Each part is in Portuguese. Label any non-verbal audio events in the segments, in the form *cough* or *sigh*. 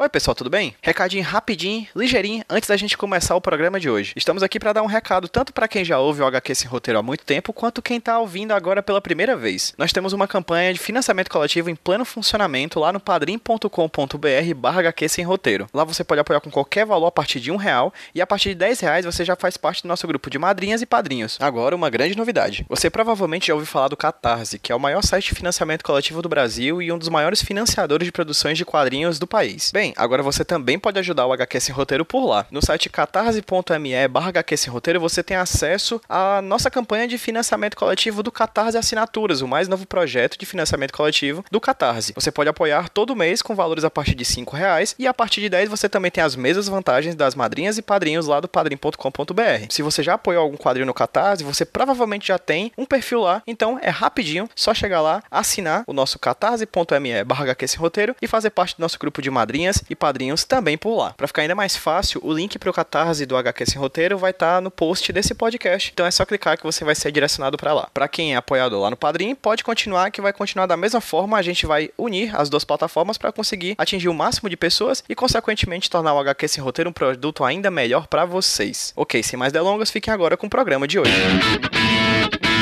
Oi, pessoal, tudo bem? Recadinho rapidinho, ligeirinho, antes da gente começar o programa de hoje. Estamos aqui para dar um recado tanto para quem já ouve o HQ Sem Roteiro há muito tempo, quanto quem tá ouvindo agora pela primeira vez. Nós temos uma campanha de financiamento coletivo em pleno funcionamento lá no padrim.com.br barra HQ Sem Roteiro. Lá você pode apoiar com qualquer valor a partir de um real, e a partir de 10 reais você já faz parte do nosso grupo de madrinhas e padrinhos. Agora, uma grande novidade. Você provavelmente já ouviu falar do Catarse, que é o maior site de financiamento coletivo do Brasil e um dos maiores financiadores de produções de quadrinhos do país. Bem, agora você também pode ajudar o HQ Sem Roteiro por lá. No site catarse.me barra Sem Roteiro você tem acesso à nossa campanha de financiamento coletivo do Catarse Assinaturas, o mais novo projeto de financiamento coletivo do Catarse. Você pode apoiar todo mês com valores a partir de 5 reais e a partir de 10 você também tem as mesmas vantagens das madrinhas e padrinhos lá do padrim.com.br. Se você já apoiou algum quadrinho no Catarse, você provavelmente já tem um perfil lá, então é rapidinho, só chegar lá, assinar o nosso catarse.me barra Roteiro e fazer parte do nosso grupo de madrinhas e padrinhos também por lá. Para ficar ainda mais fácil, o link para o Catarse do HQ Sem Roteiro vai estar tá no post desse podcast. Então é só clicar que você vai ser direcionado para lá. Para quem é apoiador lá no Padrim, pode continuar que vai continuar da mesma forma. A gente vai unir as duas plataformas para conseguir atingir o máximo de pessoas e consequentemente tornar o HQ Sem Roteiro um produto ainda melhor para vocês. Ok, sem mais delongas, fiquem agora com o programa de hoje. Fala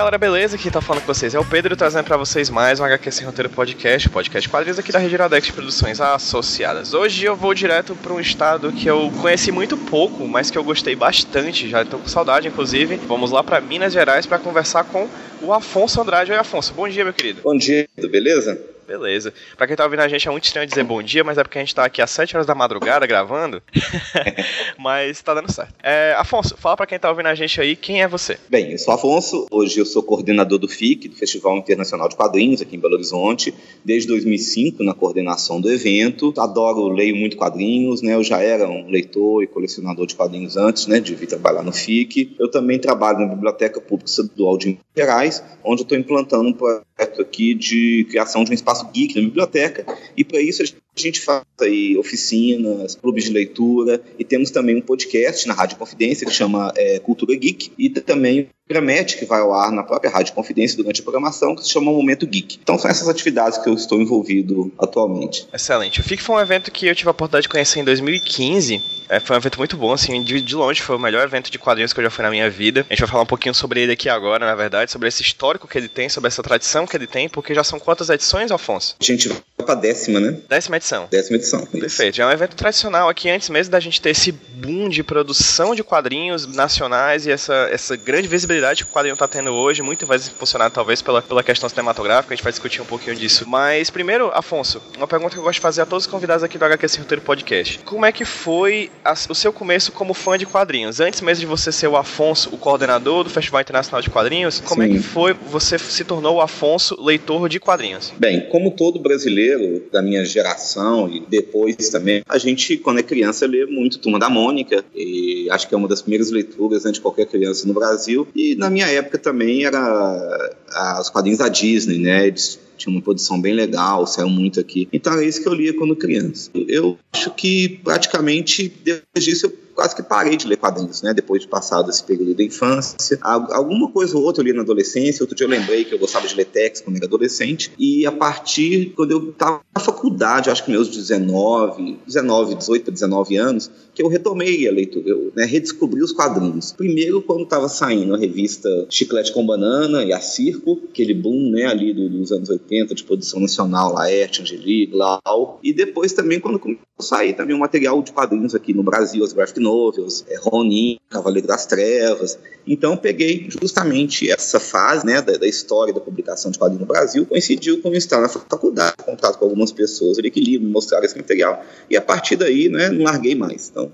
galera, beleza? Quem tá falando com vocês é o Pedro, trazendo para vocês mais um HQ Sem Roteiro Podcast, podcast quadrinhos aqui da Rede Iradex Produções Associadas. Hoje eu vou direto para um estado que eu conheci muito pouco, mas que eu gostei bastante, já tô com saudade inclusive. Vamos lá para Minas Gerais para conversar com o Afonso Andrade. Oi Afonso, bom dia meu querido. Bom dia, beleza? Beleza. Pra quem tá ouvindo a gente é muito estranho dizer bom dia, mas é porque a gente tá aqui às 7 horas da madrugada gravando. *laughs* mas tá dando certo. É, Afonso, fala pra quem tá ouvindo a gente aí, quem é você? Bem, eu sou Afonso, hoje eu sou coordenador do FIC, do Festival Internacional de Quadrinhos, aqui em Belo Horizonte, desde 2005 na coordenação do evento. Adoro, leio muito quadrinhos, né? Eu já era um leitor e colecionador de quadrinhos antes, né, de vir trabalhar no FIC. Eu também trabalho na Biblioteca Pública Estadual de Minas Gerais, onde eu estou implantando um projeto aqui de criação de um espaço geek na biblioteca, e para isso a gente faz aí oficinas, clubes de leitura, e temos também um podcast na Rádio Confidência que chama é, Cultura Geek, e também Gramete, que vai ao ar na própria Rádio Confidência durante a programação, que se chama Momento Geek. Então são essas atividades que eu estou envolvido atualmente. Excelente. O FIC foi um evento que eu tive a oportunidade de conhecer em 2015. É, foi um evento muito bom, assim, de, de, longe foi o melhor evento de quadrinhos que eu já fui na minha vida. A gente vai falar um pouquinho sobre ele aqui agora, na verdade, sobre esse histórico que ele tem, sobre essa tradição que ele tem, porque já são quantas edições, Alfonso? A gente pra décima, né? Décima edição. Décima edição. Isso. Perfeito. É um evento tradicional aqui, antes mesmo da gente ter esse boom de produção de quadrinhos nacionais e essa, essa grande visibilidade que o quadrinho tá tendo hoje, muito vai funcionar talvez pela, pela questão cinematográfica, a gente vai discutir um pouquinho disso. Mas primeiro, Afonso, uma pergunta que eu gosto de fazer a todos os convidados aqui do HQ Sem Roteiro Podcast. Como é que foi a, o seu começo como fã de quadrinhos? Antes mesmo de você ser o Afonso, o coordenador do Festival Internacional de Quadrinhos, como Sim. é que foi você se tornou o Afonso leitor de quadrinhos? Bem, como todo brasileiro da minha geração e depois também, a gente, quando é criança, lê muito Turma da Mônica, e acho que é uma das primeiras leituras né, de qualquer criança no Brasil, e na minha época também era os quadrinhos da Disney, né? Eles tinham uma produção bem legal, saiu muito aqui. Então era isso que eu lia quando criança. Eu acho que praticamente depois disso eu quase que parei de ler quadrinhos, né? Depois de passado esse período da infância. Alguma coisa ou outra eu li na adolescência. Outro dia eu lembrei que eu gostava de ler texto quando era adolescente. E a partir, quando eu estava na faculdade, acho que meus 19, 19, 18 para 19 anos, eu retomei a leitura, eu né, redescobri os quadrinhos. Primeiro, quando estava saindo a revista Chiclete com Banana e a Circo, aquele boom né, ali dos anos 80 de produção nacional, Laerte, Angeli, Glau. E depois também, quando começou a sair também um material de quadrinhos aqui no Brasil, as graphic novels, é, Ronin, Cavaleiro das Trevas. Então peguei justamente essa fase né, da, da, história da publicação de quadrinhos no Brasil, coincidiu com estar na faculdade, contato com algumas pessoas ali que liam, me mostraram esse material, e a partir daí né, não larguei mais. Então,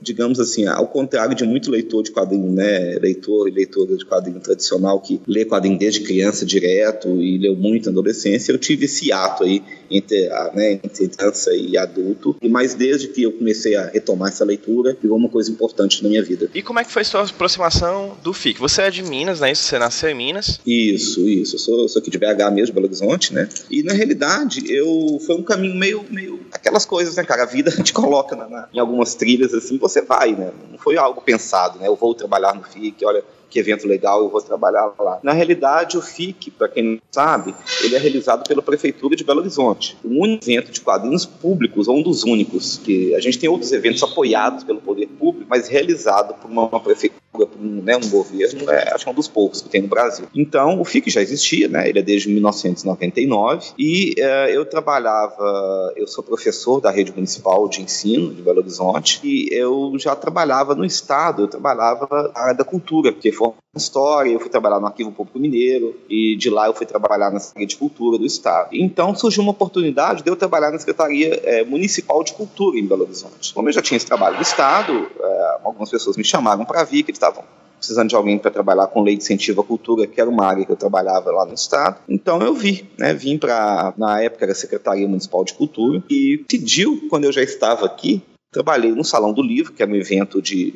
digamos assim, ao contrário de muito leitor de quadrinho, né, leitor e leitora de quadrinho tradicional que lê quadrinho desde criança direto e leu muito na adolescência, eu tive esse ato aí entre, a, né, entre criança e adulto, e mais desde que eu comecei a retomar essa leitura, virou uma coisa importante na minha vida. E como é que foi sua aproximação do FIC? Você é de Minas, né? Você nasceu em Minas? Isso, isso. Eu sou, sou aqui de BH mesmo, Belo Horizonte, né? E na realidade, eu foi um caminho meio, meio aquelas coisas, né, cara? A vida *laughs* te coloca na, na, em algumas trilhas assim, você vai, né? Não foi algo pensado, né? Eu vou trabalhar no FIC, olha, que evento legal, eu vou trabalhar lá. Na realidade, o FIC, para quem não sabe, ele é realizado pela Prefeitura de Belo Horizonte. O único evento de quadrinhos públicos, ou um dos únicos, que a gente tem outros eventos apoiados pelo poder público, mas realizado por uma, uma prefeitura, por um, né, um governo, é, acho que é um dos poucos que tem no Brasil. Então, o FIC já existia, né? Ele é desde 1999 e uh, eu trabalhava, eu sou professor da rede municipal de ensino de Belo Horizonte e eu já trabalhava no estado, eu trabalhava na área da cultura, porque foi história, eu fui trabalhar no Arquivo Público Mineiro e de lá eu fui trabalhar na Secretaria de Cultura do Estado. Então surgiu uma oportunidade de eu trabalhar na Secretaria é, Municipal de Cultura em Belo Horizonte. Como eu já tinha esse trabalho no Estado, é, algumas pessoas me chamaram para vir, que eles estavam precisando de alguém para trabalhar com lei de incentivo à cultura, que era uma área que eu trabalhava lá no estado. Então eu vi, né, vim para na época era a Secretaria Municipal de Cultura e pediu quando eu já estava aqui Trabalhei no Salão do Livro, que é um evento de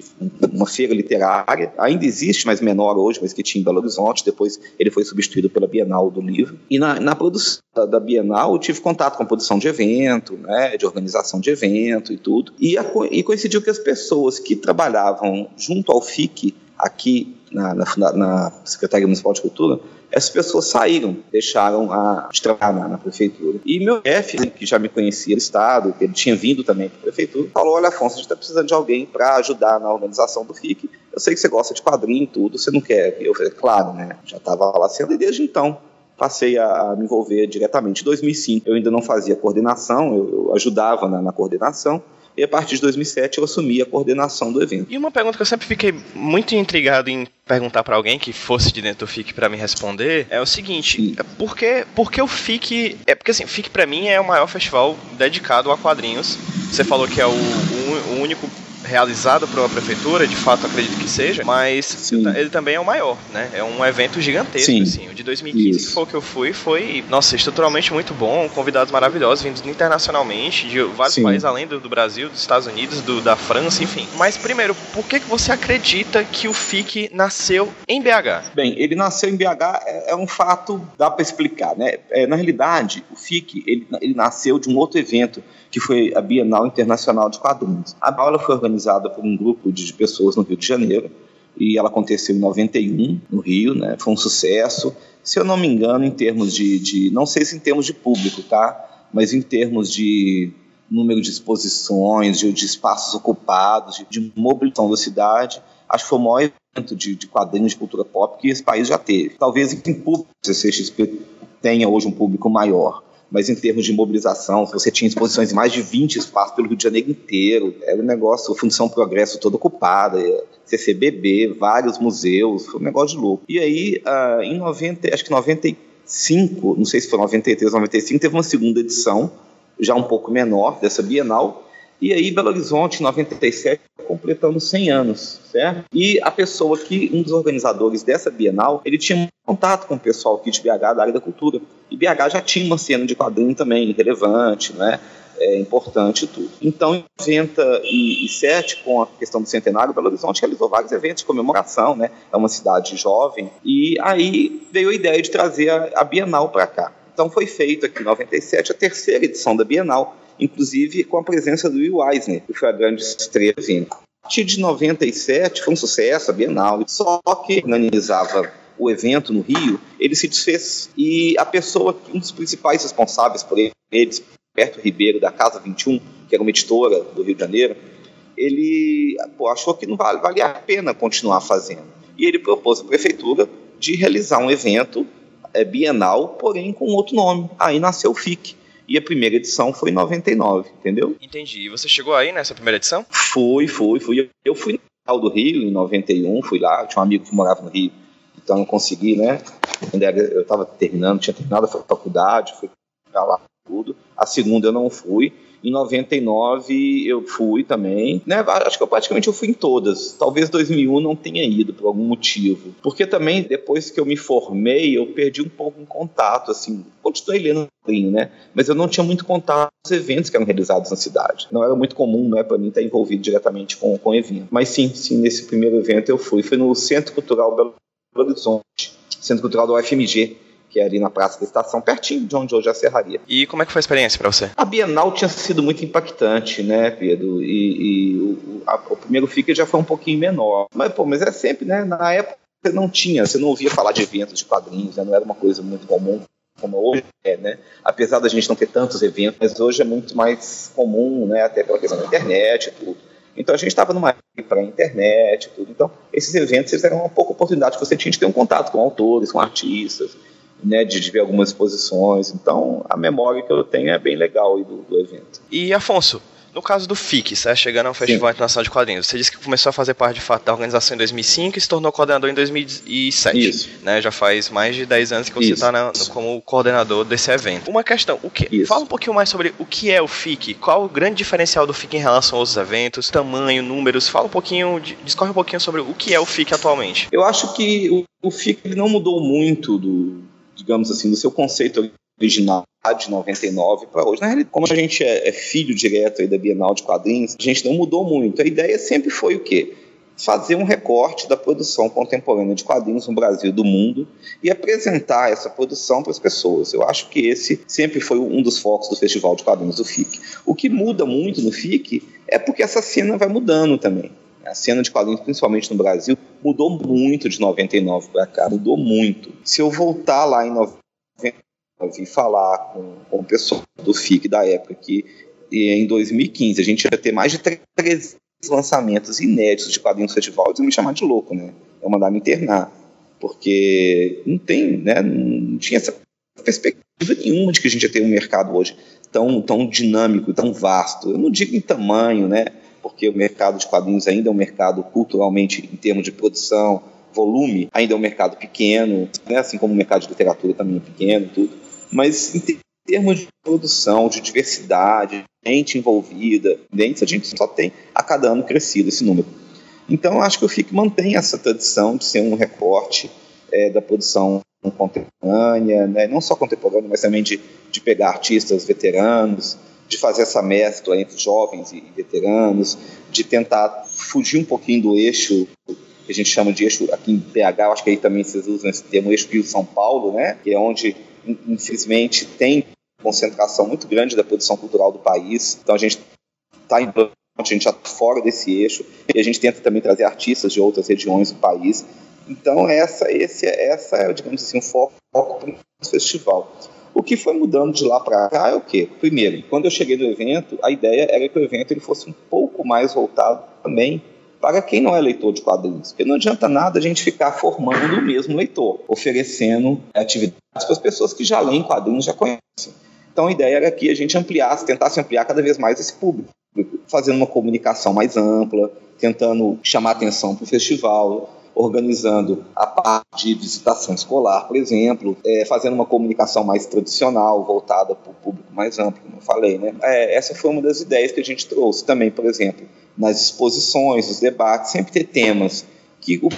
uma feira literária. Ainda existe, mas menor hoje, mas que tinha em Belo Horizonte. Depois ele foi substituído pela Bienal do Livro. E na, na produção da Bienal eu tive contato com a produção de evento, né, de organização de evento e tudo. E, a, e coincidiu que as pessoas que trabalhavam junto ao FIC, aqui na, na, na Secretaria Municipal de Cultura, essas pessoas saíram, deixaram a, de trabalhar na, na, prefeitura. E meu chefe, que já me conhecia no estado, ele tinha vindo também para a prefeitura, falou: Olha, Afonso, a gente está precisando de alguém para ajudar na organização do FIC. Eu sei que você gosta de quadrinho e tudo, você não quer? Eu falei: Claro, né? Já estava lá sendo, e desde então passei a, me envolver diretamente. Em 2005, eu ainda não fazia coordenação, eu, eu ajudava na, na coordenação e a partir de 2007 eu assumi a coordenação do evento. E uma pergunta que eu sempre fiquei muito intrigado em perguntar para alguém que fosse de dentro do FIC para me responder é o seguinte: por que, por que o FIC. É porque assim, o FIC para mim é o maior festival dedicado a quadrinhos. Você falou que é o, o, o único realizado uma prefeitura, de fato acredito que seja, mas Sim. ele também é o maior, né? É um evento gigantesco, Sim. assim. O de 2015, Isso. que foi o que eu fui, foi, nossa, estruturalmente muito bom, convidados maravilhosos, vindos internacionalmente, de vários Sim. países além do, do, Brasil, dos Estados Unidos, do, da França, enfim. Mas primeiro, por que, que você acredita que o FIC nasceu em BH? Bem, ele nasceu em BH é, é um fato, dá para explicar, né? É, na realidade, o FIC, ele, ele nasceu de um outro evento que foi a Bienal Internacional de Quadrinhos. A aula foi organizada por um grupo de pessoas no Rio de Janeiro e ela aconteceu em 91 no Rio, né? Foi um sucesso. Se eu não me engano, em termos de, de não sei se em termos de público, tá? Mas em termos de número de exposições, de, de espaços ocupados, de, de, mobilização da cidade, acho que foi o maior evento de, de quadrinhos de cultura pop que esse país já teve. Talvez em público a CCXP tenha hoje um público maior, mas em termos de mobilização, você tinha exposições em mais de 20 espaços pelo Rio de Janeiro inteiro, era um negócio, Função Progresso toda ocupada, CCBB, vários museus, foi um negócio de louco. E aí, uh, em 90, acho que 95, não sei se foi 93 ou 95, teve uma segunda edição, já um pouco menor, dessa Bienal, e aí, Belo Horizonte, em 97, completando 100 anos, certo? E a pessoa que, um dos organizadores dessa Bienal, ele tinha contato com o pessoal aqui de BH, da área da cultura. E BH já tinha uma cena de quadrinho também relevante, né? É importante tudo. Então, em 97, com a questão do centenário, Belo Horizonte realizou vários eventos de comemoração, né? É uma cidade jovem. E aí veio a ideia de trazer a, a Bienal para cá. Então, foi feito aqui em 97 a terceira edição da Bienal, inclusive com a presença do Will Eisner, que foi a grande estrela do. A partir de 97 foi um sucesso a Bienal, só que organizava o evento no Rio, ele se desfez. E a pessoa, um dos principais responsáveis por eles, Roberto Ribeiro, da Casa 21, que era uma editora do Rio de Janeiro, ele pô, achou que não vale, valia a pena continuar fazendo. E ele propôs à prefeitura de realizar um evento é, bienal, porém com outro nome. Aí nasceu o FIC e a primeira edição foi em 99, entendeu? Entendi. E você chegou aí nessa primeira edição? Fui, fui, fui. Eu fui no do Rio em 91, fui lá, tinha um amigo que morava no Rio, então eu consegui, né? Eu estava terminando, tinha terminado a faculdade, fui para lá tudo. A segunda eu não fui. Em 99 eu fui também, né? Acho que eu praticamente eu fui em todas. Talvez 2001 não tenha ido por algum motivo, porque também depois que eu me formei eu perdi um pouco um contato, assim, continuei lendo né? Mas eu não tinha muito contato com os eventos que eram realizados na cidade. Não era muito comum, né, para mim estar envolvido diretamente com com o evento. Mas sim, sim, nesse primeiro evento eu fui. Foi no Centro Cultural Belo Horizonte, Centro Cultural do UFMG, que é ali na Praça da Estação, pertinho de onde hoje é a Serraria. E como é que foi a experiência para você? A Bienal tinha sido muito impactante, né, Pedro? E, e o, a, o, primeiro FIC já foi um pouquinho menor. Mas, pô, mas é sempre, né, na época você não tinha, você não ouvia falar de eventos de quadrinhos, né, não era uma coisa muito comum como hoje é, né? Apesar da gente não ter tantos eventos, mas hoje é muito mais comum, né? Até pela questão da internet e tudo. Então a gente estava numa para a internet e tudo. Então esses eventos eram uma pouca oportunidade que você tinha de ter um contato com autores, com artistas, né, de, de ver algumas exposições. Então, a memória que eu tenho é bem legal do, do evento. E, Afonso, no caso do FIC, você chegando ao Festival Sim. Internacional de Quadrinhos, você disse que começou a fazer parte de fato da organização em 2005 e se tornou coordenador em 2007. Isso. Né? Já faz mais de 10 anos que você está como coordenador desse evento. Uma questão, o que? Isso. Fala um pouquinho mais sobre o que é o FIC, qual o grande diferencial do FIC em relação aos eventos, tamanho, números. Fala um pouquinho, discorre um pouquinho sobre o que é o FIC atualmente. Eu acho que o, o FIC não mudou muito do, digamos assim, do seu conceito original de 99 para hoje. Na realidade, como a gente é, é filho direto da Bienal de Quadrinhos, a gente não mudou muito. A ideia sempre foi o quê? Fazer um recorte da produção contemporânea de quadrinhos no Brasil e do mundo e apresentar essa produção para as pessoas. Eu acho que esse sempre foi um dos focos do Festival de Quadrinhos do FIC. O que muda muito no FIC é porque essa cena vai mudando também. A cena de quadrinhos, principalmente no Brasil, mudou muito de 99 para cá, mudou muito. Se eu voltar lá em 99, eu vim falar com, com o pessoal do FIC da época que em 2015 a gente ia ter mais de 13 lançamentos inéditos de quadrinhos no festival, eles me chamar de louco, né? Eu mandar me internar, porque não tem, né? Não tinha essa perspectiva nenhuma de que a gente ia ter um mercado hoje tão, tão dinâmico, tão vasto. Eu não digo em tamanho, né? Porque o mercado de quadrinhos ainda é um mercado culturalmente, em termos de produção, volume, ainda é um mercado pequeno, né? assim como o mercado de literatura também é pequeno, tudo mas em termos de produção, de diversidade, gente envolvida, a gente só tem a cada ano crescido esse número. Então, acho que o FIC mantém essa tradição de ser um recorte é, da produção contemporânea, né? não só contemporânea, mas também de, de pegar artistas veteranos, de fazer essa mescla entre jovens e veteranos, de tentar fugir um pouquinho do eixo que a gente chama de eixo aqui em PH, acho que aí também vocês usam esse termo eixo Rio-São Paulo, né? que é onde infelizmente, tem concentração muito grande da produção cultural do país. Então a gente está em a gente está fora desse eixo e a gente tenta também trazer artistas de outras regiões do país. Então essa, esse, essa é, digamos assim, um foco, foco para o festival. O que foi mudando de lá para cá é o quê? Primeiro, quando eu cheguei no evento, a ideia era que o evento ele fosse um pouco mais voltado também para quem não é leitor de quadrinhos. Porque não adianta nada a gente ficar formando o mesmo leitor, oferecendo atividades para as pessoas que já leem quadrinhos, já conhecem. Então a ideia era que a gente ampliasse, tentasse ampliar cada vez mais esse público, fazendo uma comunicação mais ampla, tentando chamar atenção para o festival, organizando a parte de visitação escolar, por exemplo, é, fazendo uma comunicação mais tradicional, voltada para o público mais amplo, como eu falei. Né? É, essa foi uma das ideias que a gente trouxe também, por exemplo, nas exposições, nos debates, sempre ter temas que o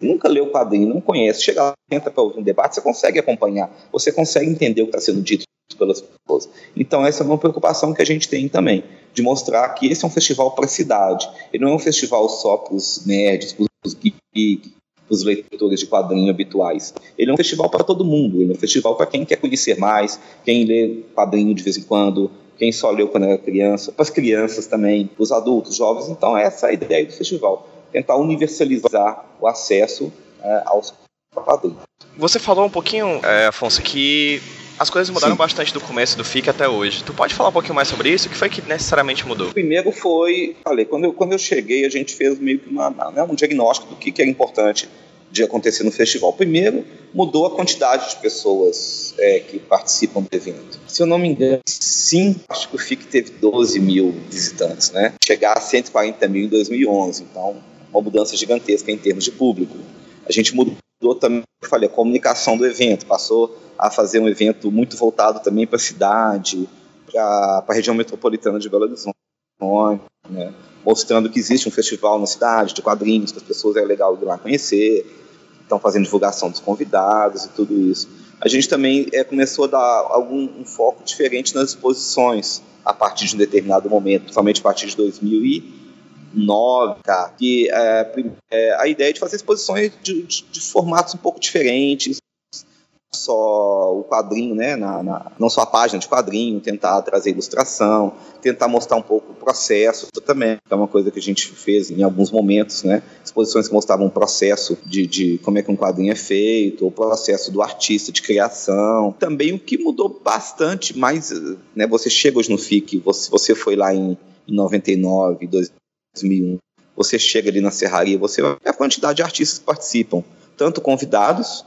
nunca leu o quadrinho, não conhece, chega lá, entra para um debate, você consegue acompanhar, você consegue entender o que está sendo dito pelas pessoas. Então essa é uma preocupação que a gente tem também, de mostrar que esse é um festival para a cidade. Ele não é um festival só para os nerds, para os geeks, para os leitores de quadrinho habituais. Ele é um festival para todo mundo, ele é um festival para quem quer conhecer mais, quem lê quadrinho de vez em quando, quem só leu quando era criança, para as crianças também, para os adultos, jovens. Então essa é a ideia do festival, tentar universalizar o acesso é, aos quadrinhos. Você falou um pouquinho, é, Afonso, que as coisas mudaram Sim. bastante do começo do FIC até hoje. Tu pode falar um pouquinho mais sobre isso? O que foi que necessariamente mudou? Primeiro foi, falei, quando eu, quando eu cheguei, a gente fez meio que uma, né, um diagnóstico do que, que era importante de acontecer no festival. Primeiro, mudou a quantidade de pessoas é, que participam do evento. Se eu não me engano, sim, acho que o FIC teve 12 mil visitantes, né? Chegar a 140 mil em 2011, então uma mudança gigantesca em termos de público. A gente mudou também, eu falei, a comunicação do evento, passou a fazer um evento muito voltado também para a cidade, para a região metropolitana de Belo Horizonte, né, mostrando que existe um festival na cidade de quadrinhos, que as pessoas é legal ir lá conhecer, estão fazendo divulgação dos convidados e tudo isso. A gente também é, começou a dar algum um foco diferente nas exposições a partir de um determinado momento, principalmente a partir de 2009, tá? que é, é, a ideia de fazer exposições de, de, de formatos um pouco diferentes, só o quadrinho, né, na, na, não só a página de quadrinho, tentar trazer ilustração, tentar mostrar um pouco o processo também, que é uma coisa que a gente fez em alguns momentos, né, exposições que mostravam o processo de, de como é que um quadrinho é feito, o processo do artista de criação, também o que mudou bastante, mais, né, você chega hoje no FIC, você, você foi lá em, em 99, 2001, você chega ali na serraria, você vê a quantidade de artistas que participam, tanto convidados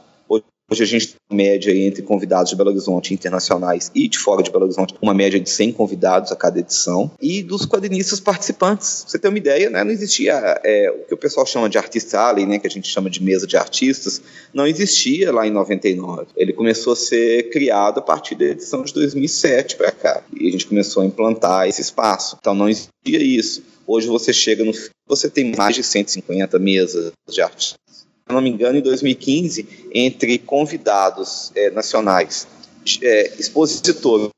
Hoje a gente tem uma média entre convidados de Belo Horizonte internacionais e de fora de Belo Horizonte, uma média de 100 convidados a cada edição. E dos quadrinistas participantes. Pra você ter uma ideia, né, não existia é, o que o pessoal chama de artist alley, né, que a gente chama de mesa de artistas, não existia lá em 99. Ele começou a ser criado a partir da edição de 2007 para cá. E a gente começou a implantar esse espaço. Então não existia isso. Hoje você chega no. Você tem mais de 150 mesas de artistas se não me engano, em 2015, entre convidados é, nacionais, é, expositores,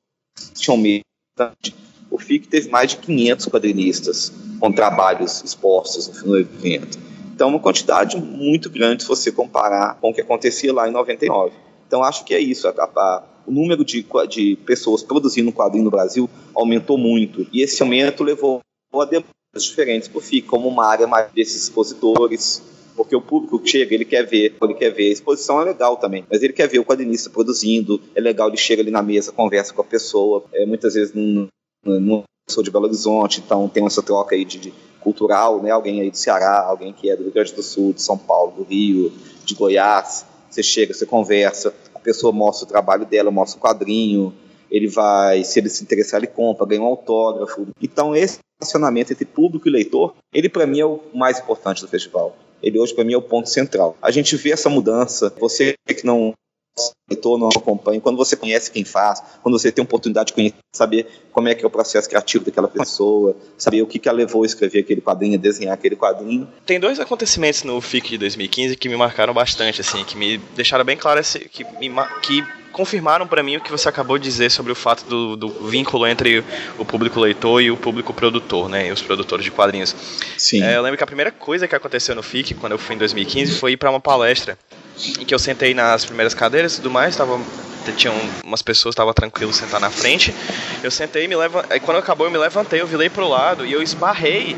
o FIC teve mais de 500 quadrinistas com trabalhos expostos no evento. Então, uma quantidade muito grande se você comparar com o que acontecia lá em 99. Então, acho que é isso. A, a, o número de, de pessoas produzindo quadrinho no Brasil aumentou muito. E esse aumento levou a demandas diferentes o FIC, como uma área mais desses expositores, porque o público chega, ele quer ver, ele quer ver. A exposição é legal também, mas ele quer ver o quadrinista produzindo, é legal, ele chega ali na mesa, conversa com a pessoa, é, muitas vezes não, não sou de Belo Horizonte, então tem essa troca aí de, de, cultural, né? Alguém aí do Ceará, alguém que é do Rio Grande do Sul, de São Paulo, do Rio, de Goiás. Você chega, você conversa, a pessoa mostra o trabalho dela, mostra o quadrinho, ele vai, se ele se interessar, ele compra, ganha um autógrafo. Então esse relacionamento entre público e leitor, ele para mim é o mais importante do festival ele hoje para mim é o ponto central. A gente vê essa mudança, você que não leitor não acompanha, quando você conhece quem faz, quando você tem a oportunidade de conhecer, saber como é que é o processo criativo daquela pessoa, saber o que, que a levou a escrever aquele quadrinho, a desenhar aquele quadrinho. Tem dois acontecimentos no FIC de 2015 que me marcaram bastante, assim, que me deixaram bem claro, esse, que, me, que confirmaram para mim o que você acabou de dizer sobre o fato do, do, vínculo entre o público leitor e o público produtor, né? E os produtores de quadrinhos. Sim. É, eu lembro que a primeira coisa que aconteceu no FIC, quando eu fui em 2015, foi ir para uma palestra em que eu sentei nas primeiras cadeiras e tudo mais, tava tinham umas pessoas, tava tranquilo sentar na frente. Eu sentei, me leva, aí quando acabou eu me levantei, eu virei pro lado e eu esbarrei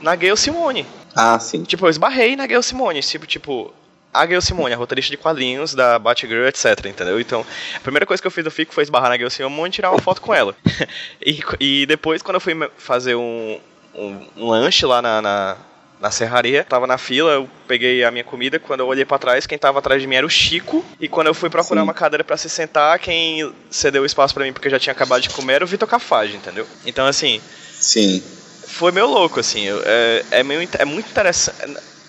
na Gayle Simone. Ah, sim. Tipo, eu esbarrei na Gayle Simone, tipo, tipo, a Gayle Simone, a roteirista de quadrinhos da Batgirl, etc, entendeu? Então, a primeira coisa que eu fiz no FICO foi esbarrar na Gayle Simone e tirar uma foto com ela. *laughs* e, e depois, quando eu fui fazer um, um, um lanche lá na, na, na, serraria, tava na fila, eu peguei a minha comida, quando eu olhei para trás, quem tava atrás de mim era o Chico, e quando eu fui procurar Sim. uma cadeira para se sentar, quem cedeu o espaço para mim porque eu já tinha acabado de comer era o Vitor Cafage, entendeu? Então, assim... Sim. Foi meio louco, assim, é, é, meio, é muito interessante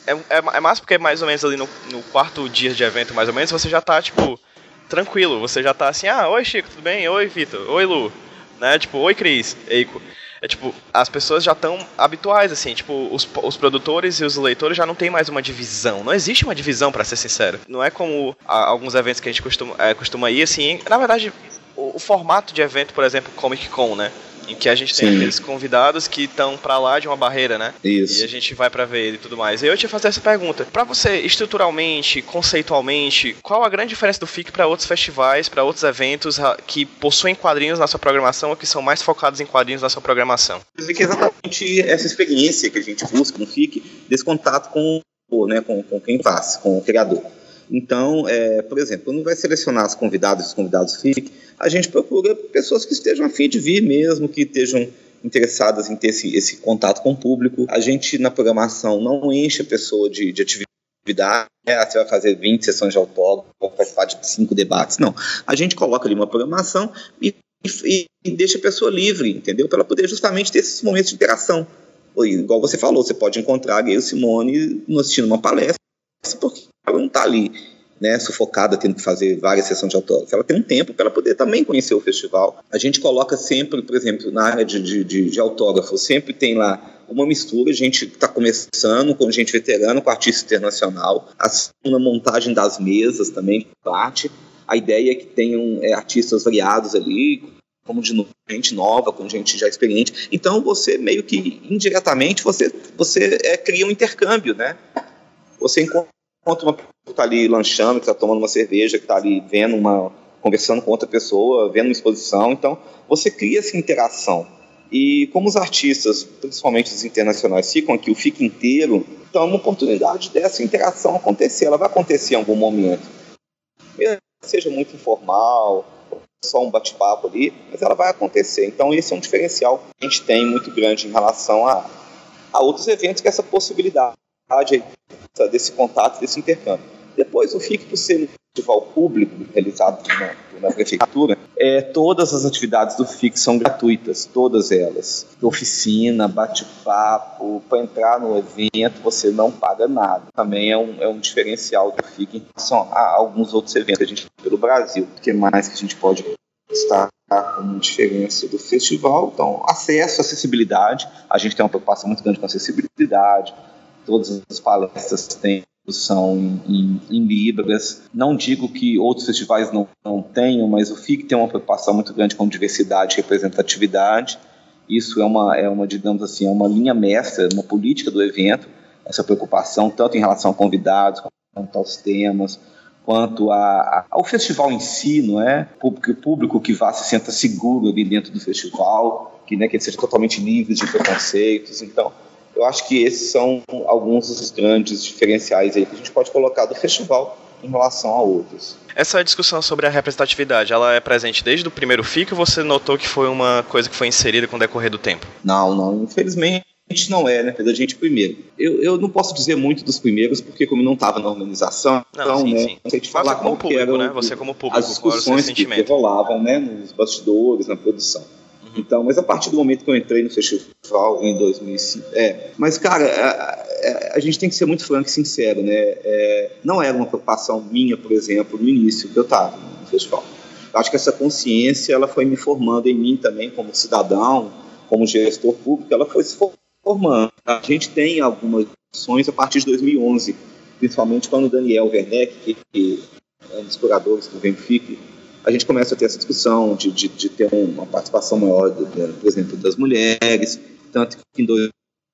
é, é, é massa porque mais ou menos ali no, no, quarto dia de evento, mais ou menos, você já tá, tipo, tranquilo. Você já tá assim, ah, oi Chico, tudo bem? Oi Vitor, oi Lu. Né? Tipo, oi Cris, Eiko. É tipo, as pessoas já estão habituais, assim, tipo, os, os produtores e os leitores já não tem mais uma divisão. Não existe uma divisão, para ser sincero. Não é como a, alguns eventos que a gente costuma, é, costuma ir, assim. Na verdade, o, o formato de evento, por exemplo, Comic Con, né? Em que a gente tem Sim. aqueles convidados que estão para lá de uma barreira, né? Isso. E a gente vai para ver ele e tudo mais. E eu te fazer essa pergunta. Para você, estruturalmente, conceitualmente, qual a grande diferença do FIC para outros festivais, para outros eventos que possuem quadrinhos na sua programação ou que são mais focados em quadrinhos na sua programação? Eu que é exatamente essa experiência que a gente busca no FIC, desse contato com, né, com, com quem faz, com o criador. Então, é, por exemplo, quando vai selecionar os convidados, os convidados FIC, a gente procura pessoas que estejam afim de vir mesmo, que estejam interessadas em ter esse, esse contato com o público. A gente, na programação, não enche a pessoa de, de atividade, né? você vai fazer 20 sessões de autógrafo, vai participar de cinco debates. Não. A gente coloca ali uma programação e, e, e deixa a pessoa livre, entendeu? Para ela poder justamente ter esses momentos de interação. Igual você falou, você pode encontrar a Gayle Simone assistindo uma palestra, porque ela não está ali né, sufocada tendo que fazer várias sessões de autógrafo. Ela tem um tempo para poder também conhecer o festival. A gente coloca sempre, por exemplo, na área de, de, de, de autógrafo, sempre tem lá uma mistura, a gente está começando com gente veterana, com artista internacional, na montagem das mesas também, parte. A ideia é que tenham é, artistas variados ali, como de gente nova, com gente já experiente. Então você meio que indiretamente você você é, cria um intercâmbio, né? Você encontra uma pessoa que está ali lanchando, que está tomando uma cerveja, que está ali vendo uma conversando com outra pessoa, vendo uma exposição. Então você cria essa interação. E como os artistas, principalmente os internacionais, ficam aqui o fica inteiro, então é uma oportunidade dessa interação acontecer. Ela vai acontecer em algum momento. Seja muito informal, só um bate-papo ali, mas ela vai acontecer. Então esse é um diferencial que a gente tem muito grande em relação a, a outros eventos, que é essa possibilidade desse contato, desse intercâmbio. Depois o FIC, por ser um festival público realizado na, na prefeitura, é, todas as atividades do FIC são gratuitas, todas elas. Oficina, bate-papo, para entrar no evento você não paga nada. Também é um, é um diferencial do FIC em relação a alguns outros eventos que a gente pelo Brasil. O que mais que a gente pode destacar como diferença do festival? Então, acesso, acessibilidade. A gente tem uma preocupação muito grande com acessibilidade. Todas as palestras têm são em, em, em, libras. Não digo que outros festivais não, não tenham, mas o FIC tem uma preocupação muito grande com diversidade e representatividade. Isso é uma, é uma, digamos assim, é uma linha mestra, uma política do evento, essa preocupação, tanto em relação a convidados, quanto aos temas, quanto a, a, ao festival em si, não é? Público, público que vá se senta seguro ali dentro do festival, que, né, que ele seja totalmente livre de preconceitos. Então, eu acho que esses são alguns dos grandes diferenciais aí que a gente pode colocar do festival em relação a outros. Essa discussão sobre a representatividade, ela é presente desde o primeiro FIC ou você notou que foi uma coisa que foi inserida com o decorrer do tempo? Não, não, infelizmente não é, né? Da gente primeiro. Eu, eu não posso dizer muito dos primeiros, porque como não estava na organização, não, então, sim, né? Sim. Não sei te falar como público, né? Você como público, as discussões que, que rolavam, né? Nos bastidores, na produção. Então, mas a partir do momento que eu entrei no festival em 2005, é. Mas cara, a, a, a gente tem que ser muito franco e sincero, né? É, não era uma preocupação minha, por exemplo, no início que eu estava no festival. Eu acho que essa consciência ela foi me formando em mim também como cidadão, como gestor público, ela foi se formando. A gente tem algumas ações a partir de 2011, principalmente quando o Daniel Werneck, que é um dos curadores do Venfic, a gente começa a ter essa discussão de, de, de ter uma participação maior, de, por exemplo, das mulheres, tanto que em dois,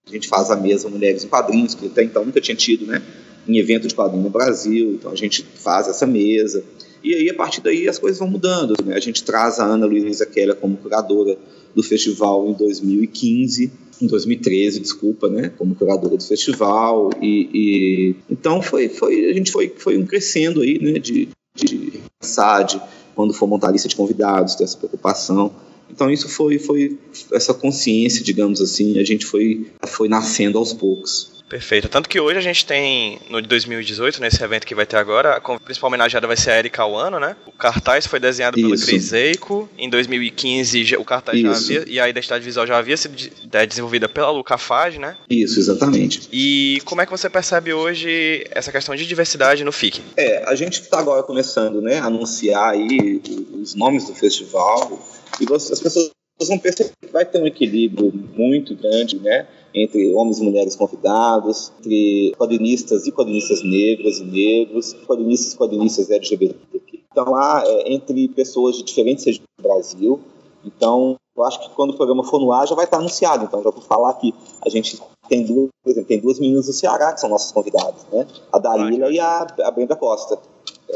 a gente faz a mesa Mulheres em Quadrinhos, que até então nunca tinha tido, né, em evento de quadrinho no Brasil, então a gente faz essa mesa, e aí a partir daí as coisas vão mudando, né? a gente traz a Ana Luísa Keller como curadora do festival em 2015, em 2013, desculpa, né, como curadora do festival. E, e, então foi, foi a gente foi, foi um crescendo aí, né, de, de pensar, de quando for montar a lista de convidados, ter essa preocupação. Então isso foi, foi essa consciência, digamos assim, a gente foi, foi nascendo aos poucos. Perfeito. Tanto que hoje a gente tem, no de 2018, nesse evento que vai ter agora, a principal homenageada vai ser a Erika Wano, né? O cartaz foi desenhado Isso. pelo Chris Eiko. Em 2015, o cartaz Isso. já havia, e a identidade visual já havia sido é, desenvolvida pela Luca Fage, né? Isso, exatamente. E como é que você percebe hoje essa questão de diversidade no FIC? É, a gente está agora começando, né, a anunciar aí os nomes do festival, e as pessoas vão perceber que vai ter um equilíbrio muito grande, né? entre homens e mulheres convidados, entre quadrinistas e quadrinistas negras e negros, quadrinistas e quadrinistas LGBTQ. Então, lá, é, entre pessoas de diferentes regiões do Brasil. Então, eu acho que quando o programa for no ar já vai estar anunciado. Então, já vou falar que a gente tem duas, por exemplo, tem duas meninas do Ceará que são nossas convidadas, né? A Dalila e a, a Brenda Costa.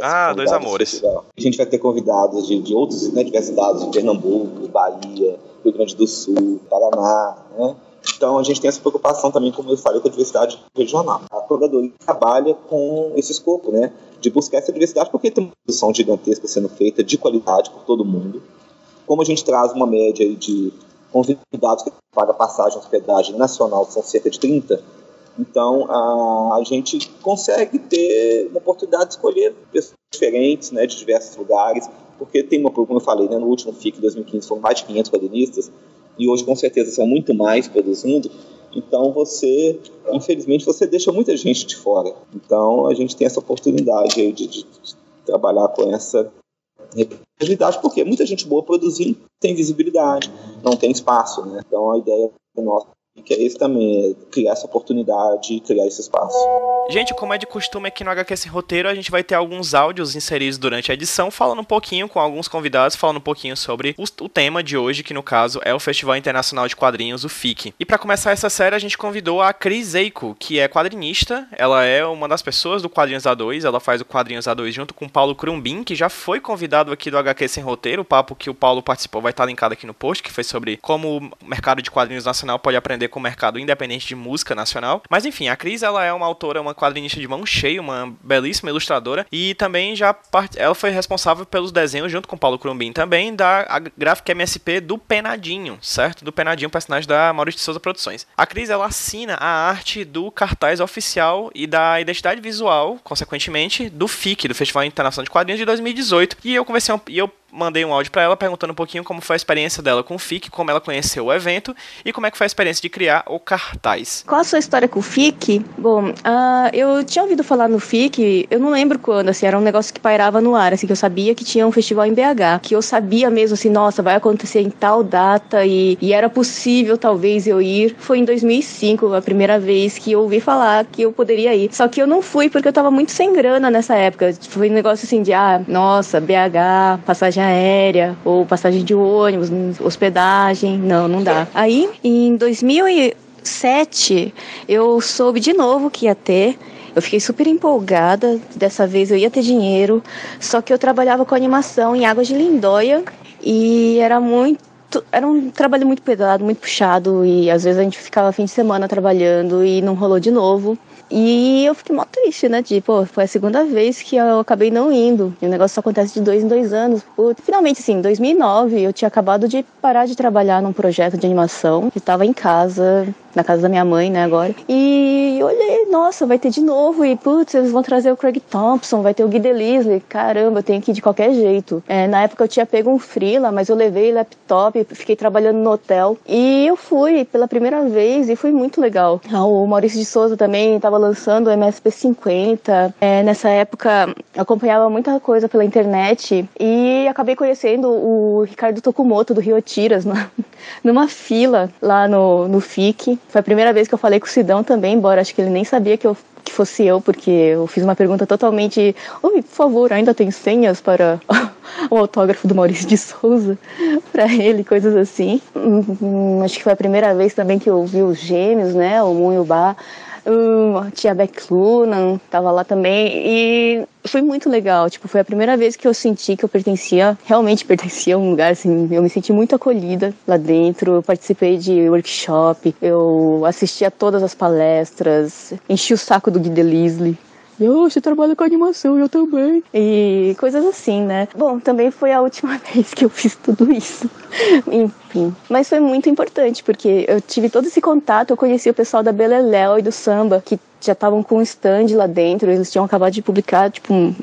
Ah, dois amores. A gente vai ter convidados de, de outros né, diversidades, de Pernambuco, Bahia, Rio Grande do Sul, Paraná, né? Então a gente tem essa preocupação também, como eu falei, com a diversidade regional. A curadoria trabalha com esse escopo, né, de buscar essa diversidade, porque tem uma produção gigantesca sendo feita de qualidade por todo mundo. Como a gente traz uma média de convidados que pagam passagem hospedagem nacional, são cerca de 30, então a, a gente consegue ter uma oportunidade de escolher pessoas diferentes, né, de diversos lugares, porque tem uma, como eu falei, né, no último FIC 2015 foram mais de 500 quadrinistas, e hoje com certeza são muito mais produzindo. Então você, infelizmente, você deixa muita gente de fora. Então a gente tem essa oportunidade aí de, de, de trabalhar com essa representatividade, porque muita gente boa produzindo tem visibilidade, não tem espaço, né? Então a ideia nossa que é esse também, é criar essa oportunidade, criar esse espaço. Gente, como é de costume aqui no HQ Sem Roteiro, a gente vai ter alguns áudios inseridos durante a edição, falando um pouquinho com alguns convidados, falando um pouquinho sobre o, o tema de hoje, que no caso é o Festival Internacional de Quadrinhos, o FIC. E para começar essa série, a gente convidou a Cris Eiko, que é quadrinista, ela é uma das pessoas do Quadrinhos A2, ela faz o Quadrinhos A2 junto com o Paulo Crumbin, que já foi convidado aqui do HQ Sem Roteiro, o papo que o Paulo participou vai estar linkado aqui no post, que foi sobre como o mercado de quadrinhos nacional pode aprender com o mercado independente de música nacional. Mas enfim, a Cris ela é uma autora, uma quadrinista de mão cheia, uma belíssima ilustradora e também já part... ela foi responsável pelos desenhos junto com Paulo Crumbin também da gráfica MSP do Penadinho, certo? Do Penadinho, personagem da Maurício de Souza Produções. A Cris ela assina a arte do cartaz oficial e da identidade visual, consequentemente, do FIC, do Festival Internacional de Quadrinhos de 2018. E eu conversei e eu mandei um áudio para ela perguntando um pouquinho como foi a experiência dela com o FIC, como ela conheceu o evento e como é que foi a experiência de criar o cartaz. Qual a sua história com o FIC? Bom, uh, eu tinha ouvido falar no FIC, eu não lembro quando, assim, era um negócio que pairava no ar, assim, que eu sabia que tinha um festival em BH, que eu sabia mesmo, assim, nossa, vai acontecer em tal data e, e era possível talvez eu ir. Foi em 2005 a primeira vez que eu ouvi falar que eu poderia ir. Só que eu não fui porque eu tava muito sem grana nessa época. Foi um negócio assim de, ah, nossa, BH, passagem aérea ou passagem de ônibus, hospedagem. Não, não dá. Aí, em 2007, eu soube de novo que ia ter. Eu fiquei super empolgada. Dessa vez eu ia ter dinheiro. Só que eu trabalhava com animação em Águas de Lindóia e era muito era um trabalho muito pesado, muito puxado e às vezes a gente ficava fim de semana trabalhando e não rolou de novo. E eu fiquei mó triste, né? Tipo, foi a segunda vez que eu acabei não indo. E o negócio só acontece de dois em dois anos. Finalmente, assim, em 2009, eu tinha acabado de parar de trabalhar num projeto de animação. Estava em casa, na casa da minha mãe, né, agora. E olhei, nossa, vai ter de novo. E, putz, eles vão trazer o Craig Thompson, vai ter o Guy Delisle. Caramba, eu tenho que ir de qualquer jeito. É, na época eu tinha pego um freela, mas eu levei laptop, fiquei trabalhando no hotel. E eu fui pela primeira vez e foi muito legal. Ah, o Maurício de Souza também estava lançando o MSP 50. É, nessa época acompanhava muita coisa pela internet e acabei conhecendo o Ricardo Tokumoto do Rio Tiras *laughs* numa fila lá no, no FIC. Foi a primeira vez que eu falei com o Sidão também, embora acho que ele nem sabia que eu que fosse eu, porque eu fiz uma pergunta totalmente. Oi, por favor, ainda tem senhas para *laughs* o autógrafo do Maurício de Souza *laughs* para ele, coisas assim. Hum, acho que foi a primeira vez também que eu vi os gêmeos, né? O Moon e o. Hum, tia Beck Lunan tava lá também e foi muito legal. Tipo, foi a primeira vez que eu senti que eu pertencia, realmente pertencia a um lugar, assim, eu me senti muito acolhida lá dentro. Eu participei de workshop, eu assisti a todas as palestras, enchi o saco do Guy Delisle oh, você trabalha com animação, eu também. E coisas assim, né? Bom, também foi a última *laughs* vez que eu fiz tudo isso. Enfim. Mas foi muito importante, porque eu tive todo esse contato, eu conheci o pessoal da Beleléu e do samba, que já estavam com um stand lá dentro, eles tinham acabado de publicar, tipo, um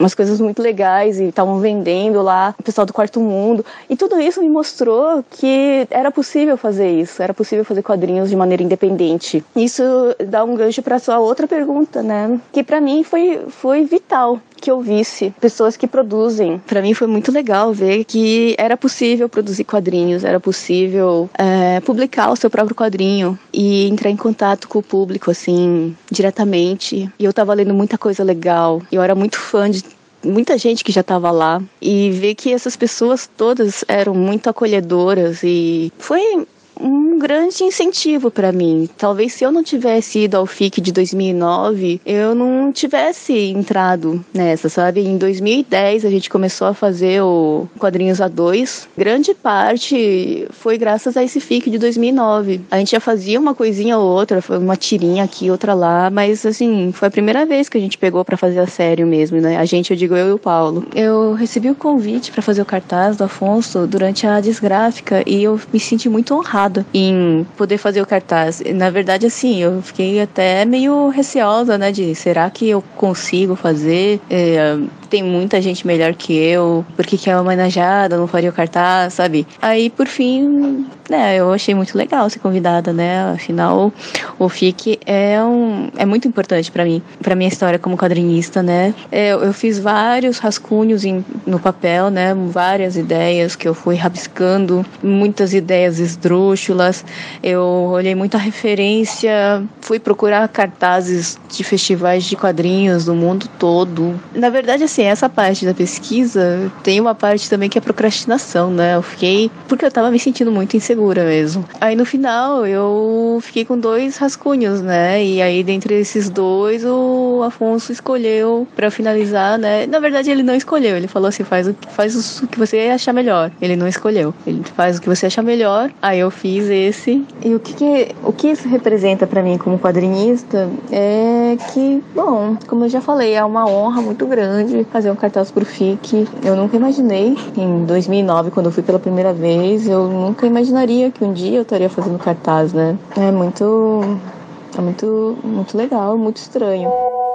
umas coisas muito legais e estavam vendendo lá, o pessoal do quarto mundo. E tudo isso me mostrou que era possível fazer isso, era possível fazer quadrinhos de maneira independente. Isso dá um gancho para sua outra pergunta, né? Que para mim foi foi vital que eu visse pessoas que produzem. Para mim foi muito legal ver que era possível produzir quadrinhos, era possível é, publicar o seu próprio quadrinho e entrar em contato com o público assim diretamente. E eu tava lendo muita coisa legal. Eu era muito fã de muita gente que já estava lá e ver que essas pessoas todas eram muito acolhedoras e foi um grande incentivo para mim. Talvez se eu não tivesse ido ao FIC de 2009, eu não tivesse entrado nessa, sabe? Em 2010 a gente começou a fazer o Quadrinhos A2. Grande parte foi graças a esse FIC de 2009. A gente já fazia uma coisinha ou outra, foi uma tirinha aqui, outra lá, mas assim, foi a primeira vez que a gente pegou para fazer a sério mesmo, né? A gente, eu digo eu e o Paulo. Eu recebi o convite para fazer o cartaz do Afonso durante a desgráfica e eu me senti muito honrada em poder fazer o cartaz. Na verdade, assim, eu fiquei até meio receosa, né, de será que eu consigo fazer? É, tem muita gente melhor que eu, por que, é homenageada, não faria o cartaz, sabe? Aí, por fim, né, eu achei muito legal ser convidada, né? Afinal, o FIC é, um, é muito importante para mim, para minha história como quadrinista, né? Eu, eu fiz vários rascunhos em, no papel, né? Várias ideias que eu fui rabiscando, muitas ideias esdrúxulas. Eu olhei muita referência, fui procurar cartazes de festivais de quadrinhos do mundo todo. Na verdade, assim, essa parte da pesquisa tem uma parte também que é procrastinação, né? Eu fiquei porque eu tava me sentindo muito insegura mesmo. Aí no final eu fiquei com dois rascunhos, né? E aí dentre esses dois o Afonso escolheu para finalizar, né? Na verdade ele não escolheu, ele falou assim, faz o faz o que você achar melhor. Ele não escolheu. Ele faz o que você achar melhor. Aí eu fiz esse. E o que, que o que isso representa para mim como quadrinista é que, bom, como eu já falei, é uma honra muito grande fazer um cartaz pro FIC. Eu nunca imaginei em 2009 quando eu fui pela primeira vez, eu nunca imaginaria que um dia eu estaria fazendo cartaz, né? É muito é muito, muito legal, muito estranho.